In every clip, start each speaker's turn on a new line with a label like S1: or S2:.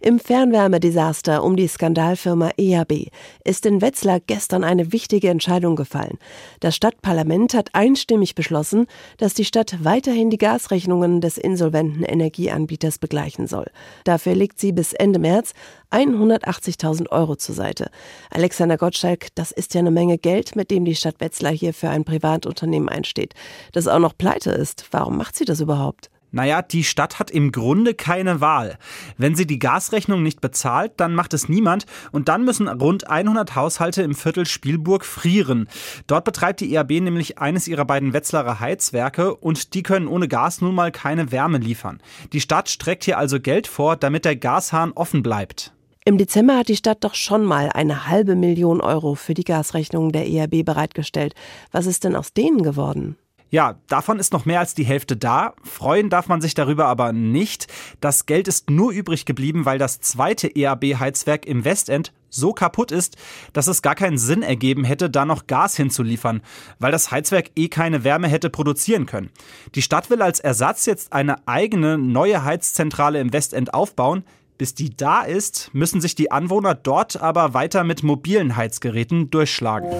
S1: Im Fernwärmedesaster um die Skandalfirma EAB ist in Wetzlar gestern eine wichtige Entscheidung gefallen. Das Stadtparlament hat einstimmig beschlossen, dass die Stadt weiterhin die Gasrechnungen des insolventen Energieanbieters begleichen soll. Dafür legt sie bis Ende März 180.000 Euro zur Seite. Alexander Gottschalk, das ist ja eine Menge Geld, mit dem die Stadt Wetzlar hier für ein Privatunternehmen einsteht. Das auch noch pleite ist. Warum macht sie das überhaupt?
S2: Naja, die Stadt hat im Grunde keine Wahl. Wenn sie die Gasrechnung nicht bezahlt, dann macht es niemand und dann müssen rund 100 Haushalte im Viertel Spielburg frieren. Dort betreibt die ERB nämlich eines ihrer beiden Wetzlarer Heizwerke und die können ohne Gas nun mal keine Wärme liefern. Die Stadt streckt hier also Geld vor, damit der Gashahn offen bleibt.
S1: Im Dezember hat die Stadt doch schon mal eine halbe Million Euro für die Gasrechnung der ERB bereitgestellt. Was ist denn aus denen geworden?
S2: Ja, davon ist noch mehr als die Hälfte da. Freuen darf man sich darüber aber nicht. Das Geld ist nur übrig geblieben, weil das zweite EAB-Heizwerk im Westend so kaputt ist, dass es gar keinen Sinn ergeben hätte, da noch Gas hinzuliefern, weil das Heizwerk eh keine Wärme hätte produzieren können. Die Stadt will als Ersatz jetzt eine eigene neue Heizzentrale im Westend aufbauen. Bis die da ist, müssen sich die Anwohner dort aber weiter mit mobilen Heizgeräten durchschlagen.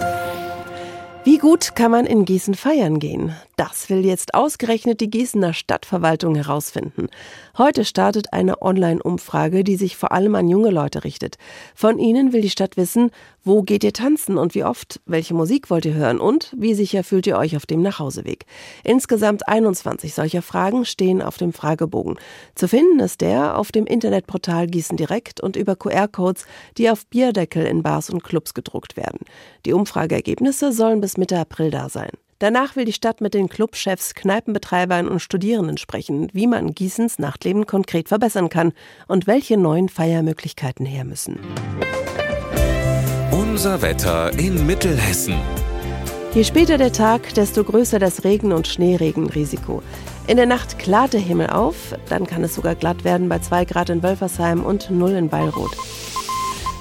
S1: Wie gut kann man in Gießen feiern gehen? Das will jetzt ausgerechnet die Gießener Stadtverwaltung herausfinden. Heute startet eine Online-Umfrage, die sich vor allem an junge Leute richtet. Von ihnen will die Stadt wissen, wo geht ihr tanzen und wie oft, welche Musik wollt ihr hören und wie sicher fühlt ihr euch auf dem Nachhauseweg. Insgesamt 21 solcher Fragen stehen auf dem Fragebogen. Zu finden ist der auf dem Internetportal Gießen Direkt und über QR-Codes, die auf Bierdeckel in Bars und Clubs gedruckt werden. Die Umfrageergebnisse sollen bis Mitte April da sein. Danach will die Stadt mit den Clubchefs, Kneipenbetreibern und Studierenden sprechen, wie man Gießens Nachtleben konkret verbessern kann und welche neuen Feiermöglichkeiten her müssen.
S3: Unser Wetter in Mittelhessen.
S1: Je später der Tag, desto größer das Regen- und Schneeregenrisiko. In der Nacht klart der Himmel auf, dann kann es sogar glatt werden bei 2 Grad in Wölfersheim und 0 in Beilroth.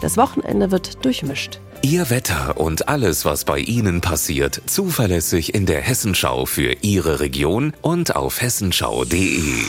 S1: Das Wochenende wird durchmischt.
S3: Ihr Wetter und alles, was bei Ihnen passiert, zuverlässig in der Hessenschau für Ihre Region und auf hessenschau.de.